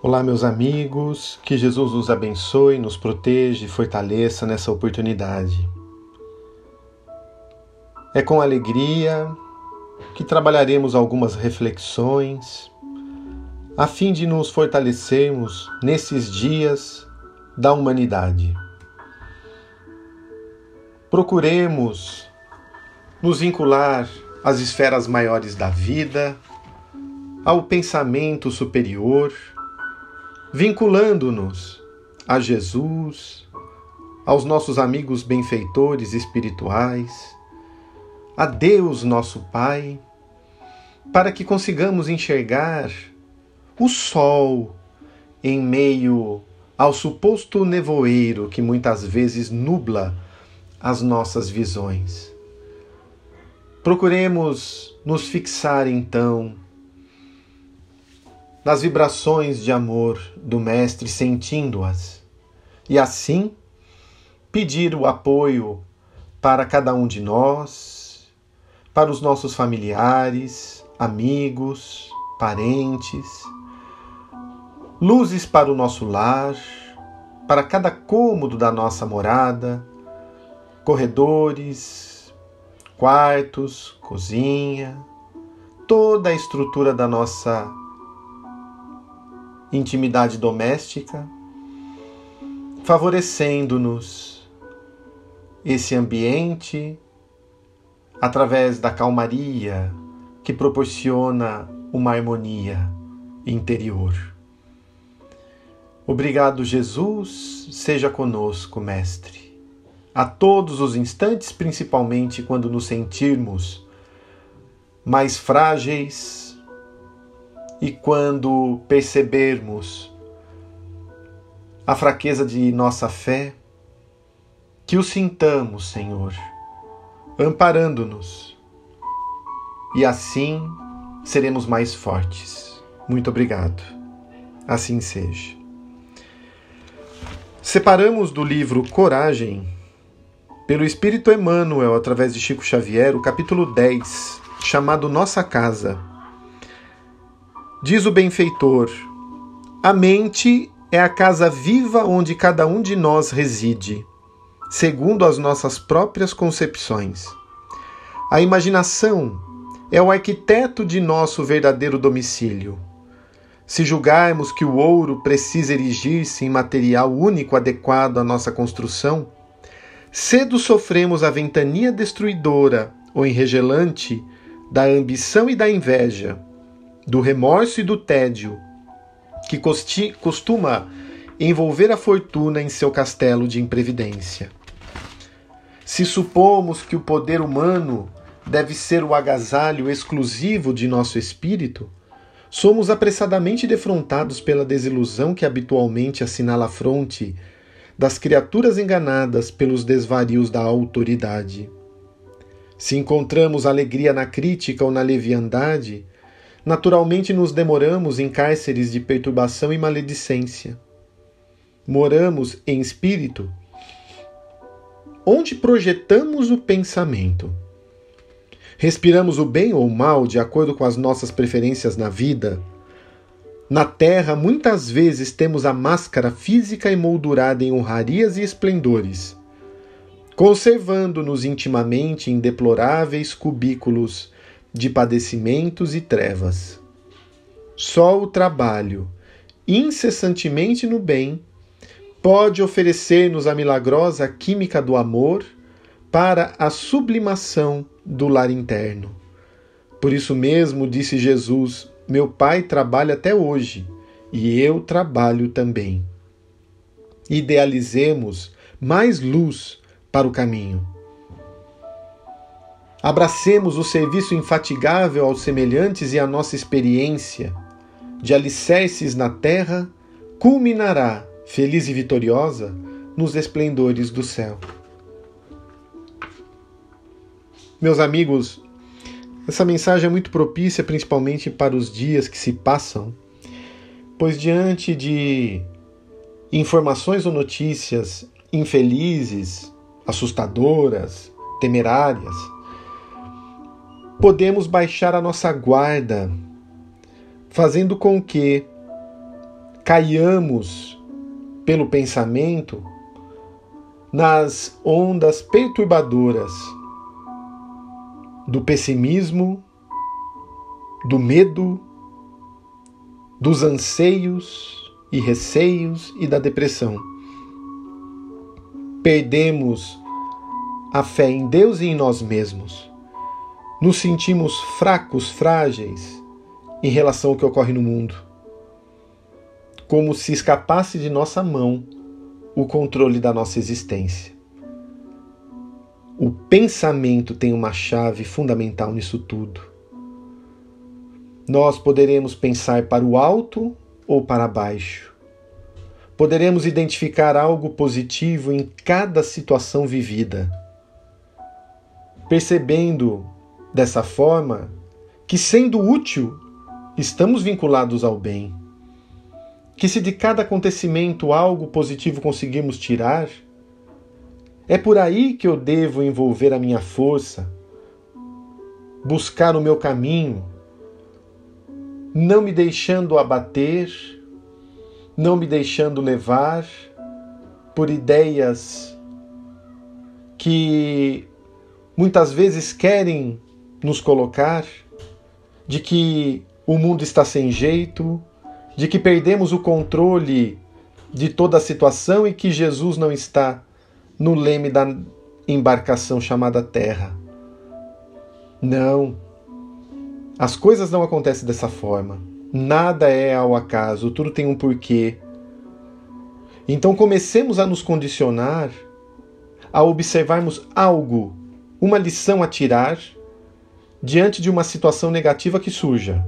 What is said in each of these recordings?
Olá, meus amigos, que Jesus nos abençoe, nos proteja e fortaleça nessa oportunidade. É com alegria que trabalharemos algumas reflexões a fim de nos fortalecermos nesses dias da humanidade. Procuremos nos vincular às esferas maiores da vida, ao pensamento superior vinculando-nos a Jesus, aos nossos amigos benfeitores espirituais, a Deus nosso Pai, para que consigamos enxergar o sol em meio ao suposto nevoeiro que muitas vezes nubla as nossas visões. Procuremos nos fixar então nas vibrações de amor do Mestre, sentindo-as, e assim pedir o apoio para cada um de nós, para os nossos familiares, amigos, parentes, luzes para o nosso lar, para cada cômodo da nossa morada, corredores, quartos, cozinha, toda a estrutura da nossa intimidade doméstica, favorecendo-nos esse ambiente através da calmaria que proporciona uma harmonia interior. Obrigado, Jesus, seja conosco, Mestre. A todos os instantes, principalmente quando nos sentirmos mais frágeis, e quando percebermos a fraqueza de nossa fé, que o sintamos, Senhor, amparando-nos, e assim seremos mais fortes. Muito obrigado. Assim seja. Separamos do livro Coragem, pelo Espírito Emmanuel, através de Chico Xavier, o capítulo 10, chamado Nossa Casa Diz o benfeitor: A mente é a casa viva onde cada um de nós reside, segundo as nossas próprias concepções. A imaginação é o arquiteto de nosso verdadeiro domicílio. Se julgarmos que o ouro precisa erigir-se em material único adequado à nossa construção, cedo sofremos a ventania destruidora ou enregelante da ambição e da inveja do remorso e do tédio que costuma envolver a fortuna em seu castelo de imprevidência. Se supomos que o poder humano deve ser o agasalho exclusivo de nosso espírito, somos apressadamente defrontados pela desilusão que habitualmente assinala a fronte das criaturas enganadas pelos desvarios da autoridade. Se encontramos alegria na crítica ou na leviandade, Naturalmente nos demoramos em cárceres de perturbação e maledicência. Moramos em espírito onde projetamos o pensamento. Respiramos o bem ou o mal de acordo com as nossas preferências na vida. Na terra, muitas vezes temos a máscara física emoldurada em honrarias e esplendores, conservando-nos intimamente em deploráveis cubículos de padecimentos e trevas. Só o trabalho, incessantemente no bem, pode oferecer-nos a milagrosa química do amor para a sublimação do lar interno. Por isso mesmo disse Jesus: Meu Pai trabalha até hoje e eu trabalho também. Idealizemos mais luz para o caminho. Abracemos o serviço infatigável aos semelhantes e a nossa experiência de alicerces na terra culminará, feliz e vitoriosa, nos esplendores do céu. Meus amigos, essa mensagem é muito propícia principalmente para os dias que se passam, pois diante de informações ou notícias infelizes, assustadoras, temerárias, podemos baixar a nossa guarda, fazendo com que caiamos pelo pensamento nas ondas perturbadoras do pessimismo, do medo, dos anseios e receios e da depressão. Perdemos a fé em Deus e em nós mesmos. Nos sentimos fracos, frágeis em relação ao que ocorre no mundo. Como se escapasse de nossa mão o controle da nossa existência. O pensamento tem uma chave fundamental nisso tudo. Nós poderemos pensar para o alto ou para baixo. Poderemos identificar algo positivo em cada situação vivida, percebendo dessa forma que, sendo útil, estamos vinculados ao bem. Que se de cada acontecimento algo positivo conseguimos tirar, é por aí que eu devo envolver a minha força, buscar o meu caminho, não me deixando abater, não me deixando levar por ideias que muitas vezes querem nos colocar de que o mundo está sem jeito, de que perdemos o controle de toda a situação e que Jesus não está no leme da embarcação chamada Terra. Não. As coisas não acontecem dessa forma. Nada é ao acaso, tudo tem um porquê. Então comecemos a nos condicionar a observarmos algo, uma lição a tirar diante de uma situação negativa que surja.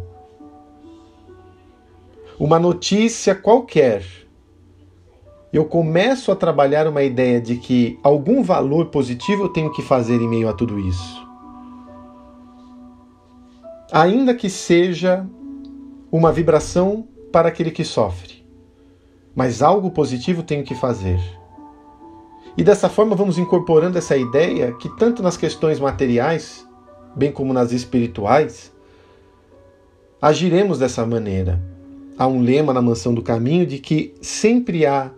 Uma notícia qualquer eu começo a trabalhar uma ideia de que algum valor positivo eu tenho que fazer em meio a tudo isso. Ainda que seja uma vibração para aquele que sofre, mas algo positivo tenho que fazer. E dessa forma vamos incorporando essa ideia que, tanto nas questões materiais, bem como nas espirituais, agiremos dessa maneira. Há um lema na Mansão do Caminho de que sempre há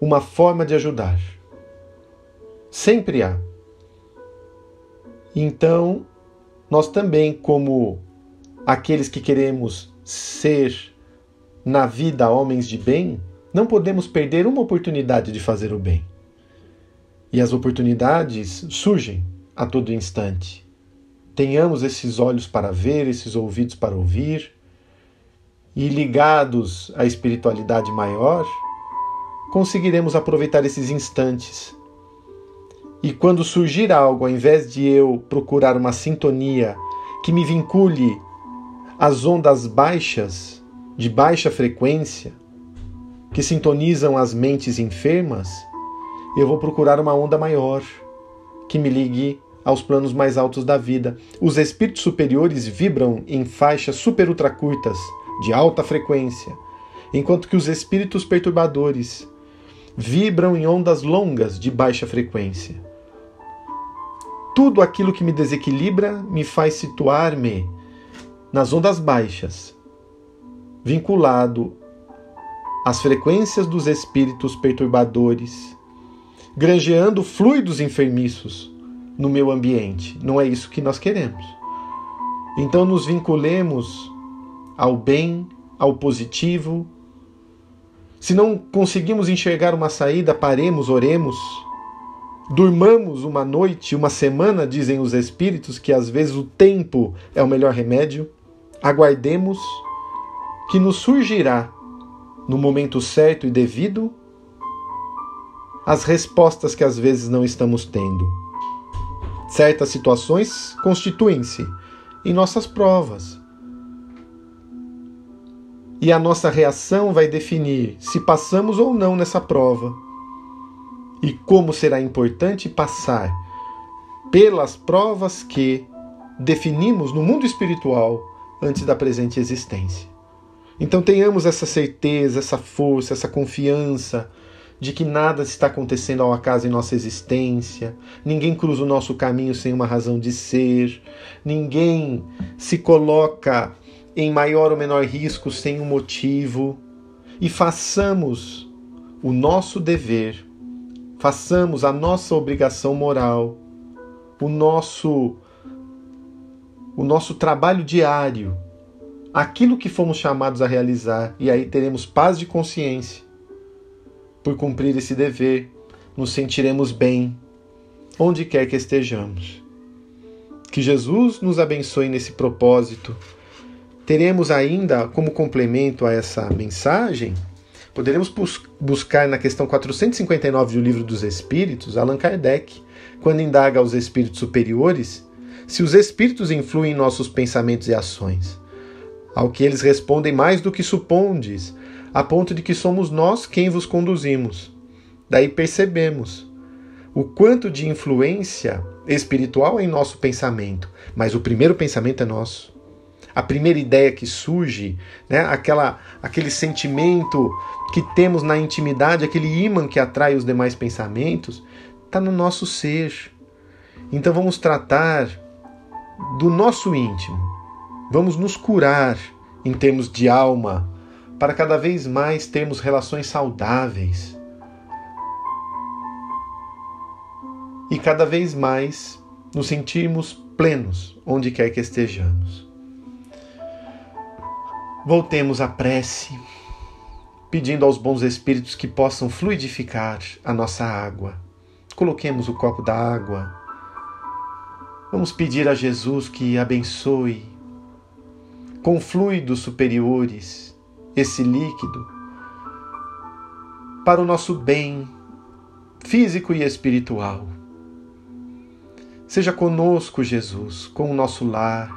uma forma de ajudar. Sempre há. Então, nós também, como aqueles que queremos ser na vida homens de bem, não podemos perder uma oportunidade de fazer o bem. E as oportunidades surgem a todo instante. Tenhamos esses olhos para ver, esses ouvidos para ouvir, e ligados à espiritualidade maior, conseguiremos aproveitar esses instantes. E quando surgir algo, ao invés de eu procurar uma sintonia que me vincule às ondas baixas, de baixa frequência, que sintonizam as mentes enfermas, eu vou procurar uma onda maior, que me ligue aos planos mais altos da vida. Os espíritos superiores vibram em faixas super ultra curtas, de alta frequência, enquanto que os espíritos perturbadores vibram em ondas longas de baixa frequência. Tudo aquilo que me desequilibra me faz situar-me nas ondas baixas, vinculado às frequências dos espíritos perturbadores, granjeando fluidos enfermiços no meu ambiente. Não é isso que nós queremos. Então nos vinculemos ao bem, ao positivo, se não conseguimos enxergar uma saída, paremos, oremos. Durmamos uma noite, uma semana, dizem os espíritos, que às vezes o tempo é o melhor remédio. Aguardemos que nos surgirá, no momento certo e devido, as respostas que às vezes não estamos tendo. Certas situações constituem-se em nossas provas, e a nossa reação vai definir se passamos ou não nessa prova. E como será importante passar pelas provas que definimos no mundo espiritual antes da presente existência. Então tenhamos essa certeza, essa força, essa confiança de que nada está acontecendo ao acaso em nossa existência, ninguém cruza o nosso caminho sem uma razão de ser, ninguém se coloca em maior ou menor risco sem um motivo. E façamos o nosso dever, façamos a nossa obrigação moral, o nosso o nosso trabalho diário, aquilo que fomos chamados a realizar, e aí teremos paz de consciência. Por cumprir esse dever, nos sentiremos bem onde quer que estejamos. Que Jesus nos abençoe nesse propósito. Teremos ainda, como complemento a essa mensagem, poderemos bus buscar na questão 459 do Livro dos Espíritos, Allan Kardec, quando indaga aos espíritos superiores se os espíritos influem em nossos pensamentos e ações. Ao que eles respondem mais do que supondes, a ponto de que somos nós quem vos conduzimos. Daí percebemos o quanto de influência espiritual é em nosso pensamento, mas o primeiro pensamento é nosso. A primeira ideia que surge, né, aquela, aquele sentimento que temos na intimidade, aquele imã que atrai os demais pensamentos, está no nosso ser. Então vamos tratar do nosso íntimo. Vamos nos curar em termos de alma, para cada vez mais termos relações saudáveis. E cada vez mais nos sentirmos plenos onde quer que estejamos. Voltemos à prece, pedindo aos bons espíritos que possam fluidificar a nossa água. Coloquemos o copo da água Vamos pedir a Jesus que abençoe com fluidos superiores esse líquido para o nosso bem físico e espiritual. Seja conosco, Jesus, com o nosso lar.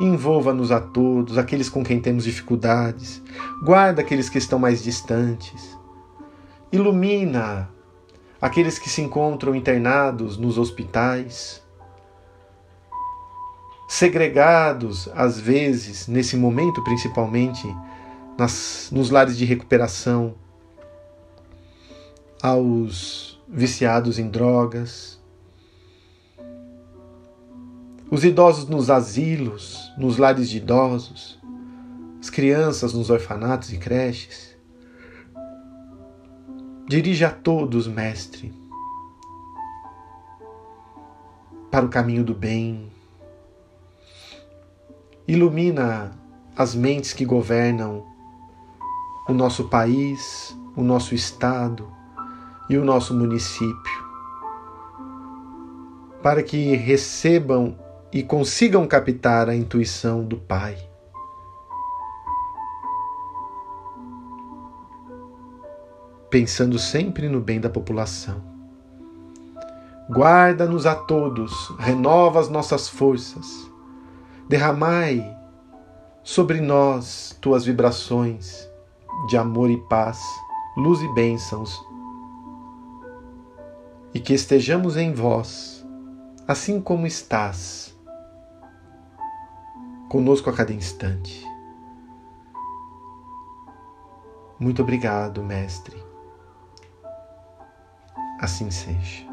Envolva-nos a todos, aqueles com quem temos dificuldades. Guarda aqueles que estão mais distantes. Ilumina aqueles que se encontram internados nos hospitais segregados, às vezes, nesse momento principalmente, nas, nos lares de recuperação, aos viciados em drogas, os idosos nos asilos, nos lares de idosos, as crianças nos orfanatos e creches. Dirija a todos, Mestre, para o caminho do bem, Ilumina as mentes que governam o nosso país, o nosso estado e o nosso município, para que recebam e consigam captar a intuição do Pai. Pensando sempre no bem da população. Guarda-nos a todos, renova as nossas forças Derramai sobre nós tuas vibrações de amor e paz, luz e bênçãos, e que estejamos em vós, assim como estás, conosco a cada instante. Muito obrigado, Mestre. Assim seja.